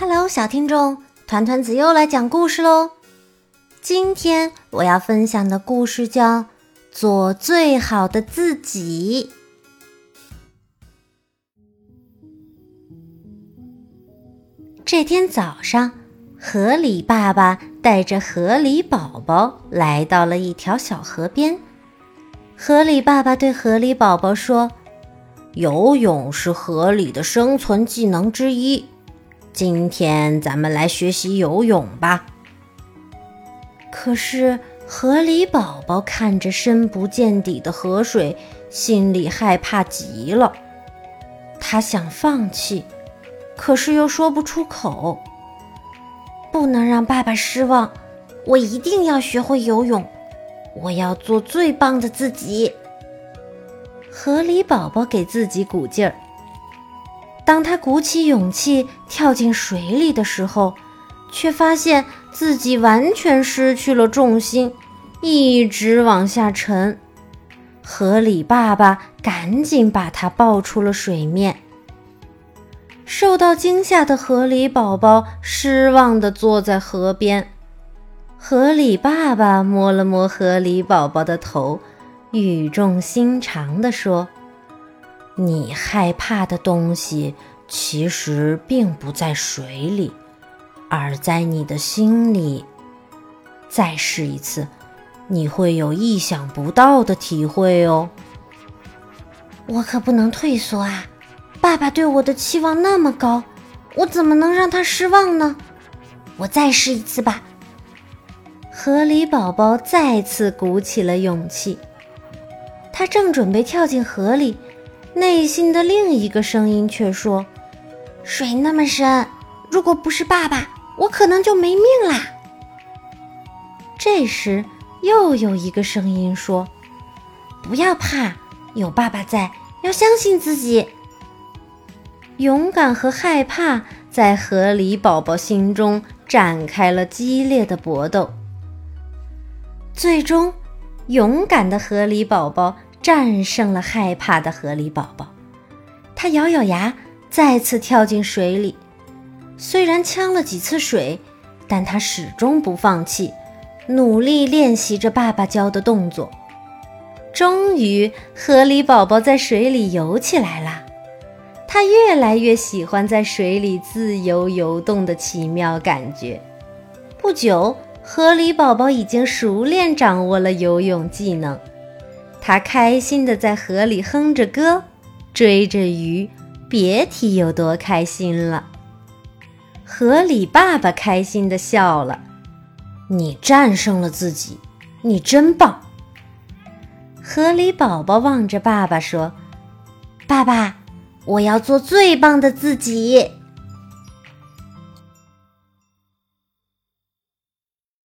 Hello，小听众，团团子又来讲故事喽。今天我要分享的故事叫《做最好的自己》。这天早上，河狸爸爸带着河狸宝宝来到了一条小河边。河狸爸爸对河狸宝宝说：“游泳是河里的生存技能之一。”今天咱们来学习游泳吧。可是河狸宝宝看着深不见底的河水，心里害怕极了。他想放弃，可是又说不出口。不能让爸爸失望，我一定要学会游泳。我要做最棒的自己。河狸宝宝给自己鼓劲儿。当他鼓起勇气跳进水里的时候，却发现自己完全失去了重心，一直往下沉。河里爸爸赶紧把他抱出了水面。受到惊吓的河里宝宝失望地坐在河边。河里爸爸摸了摸河里宝宝的头，语重心长地说。你害怕的东西其实并不在水里，而在你的心里。再试一次，你会有意想不到的体会哦。我可不能退缩啊！爸爸对我的期望那么高，我怎么能让他失望呢？我再试一次吧。河狸宝宝再次鼓起了勇气，他正准备跳进河里。内心的另一个声音却说：“水那么深，如果不是爸爸，我可能就没命啦。”这时，又有一个声音说：“不要怕，有爸爸在，要相信自己。”勇敢和害怕在河狸宝宝心中展开了激烈的搏斗。最终，勇敢的河狸宝宝。战胜了害怕的河狸宝宝，他咬咬牙，再次跳进水里。虽然呛了几次水，但他始终不放弃，努力练习着爸爸教的动作。终于，河狸宝宝在水里游起来了。他越来越喜欢在水里自由游动的奇妙感觉。不久，河狸宝宝已经熟练掌握了游泳技能。他开心地在河里哼着歌，追着鱼，别提有多开心了。河里爸爸开心地笑了：“你战胜了自己，你真棒。”河里宝宝望着爸爸说：“爸爸，我要做最棒的自己。”